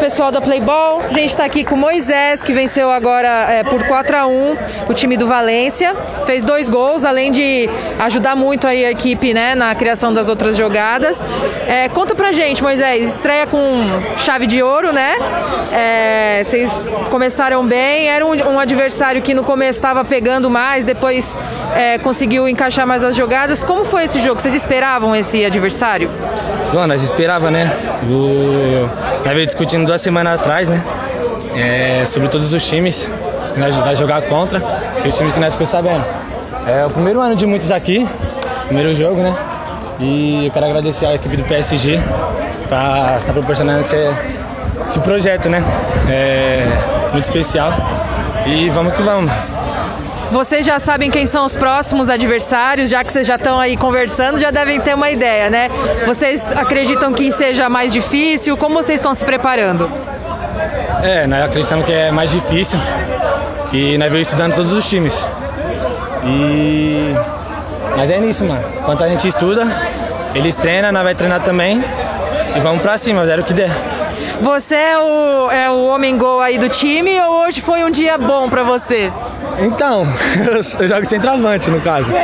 Pessoal da Playball, a gente está aqui com Moisés, que venceu agora é, por 4 a 1 o time do Valência, fez dois gols, além de ajudar muito aí a equipe né, na criação das outras jogadas. É, conta pra gente, Moisés, estreia com chave de ouro, né? É, vocês começaram bem, era um, um, adversário que no começo estava pegando mais, depois é, conseguiu encaixar mais as jogadas. Como foi esse jogo? Vocês esperavam esse adversário? Bom, nós esperava, né? O... Nós discutindo duas semanas atrás, né? É, sobre todos os times que nós vai jogar contra e o time que nós ficou sabendo. É o primeiro ano de muitos aqui, primeiro jogo, né? E eu quero agradecer a equipe do PSG para estar tá proporcionando esse, esse, projeto, né? É muito especial. E vamos que vamos. Vocês já sabem quem são os próximos adversários, já que vocês já estão aí conversando, já devem ter uma ideia, né? Vocês acreditam que seja mais difícil? Como vocês estão se preparando? É, nós acreditamos que é mais difícil, que nós veio estudando todos os times. E mas é nisso, mano. Enquanto a gente estuda, eles treinam, nós vai treinar também. E vamos pra cima, zero o que der. Você é o, é o homem gol aí do time ou hoje foi um dia bom pra você? Então, eu jogo centroavante no caso.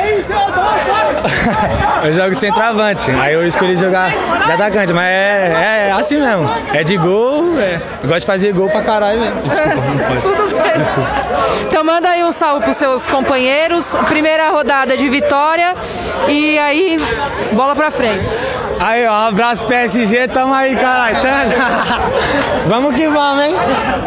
eu jogo centroavante. Aí eu escolhi jogar de atacante, mas é, é assim mesmo. É de gol, é. eu gosto de fazer gol pra caralho mesmo. Desculpa, não pode. Tudo bem. Desculpa. Então manda aí um salve pros seus companheiros. Primeira rodada de vitória. E aí, bola pra frente. Aí, ó, um abraço PSG, tamo aí, caralho. Vamos que vamos, hein?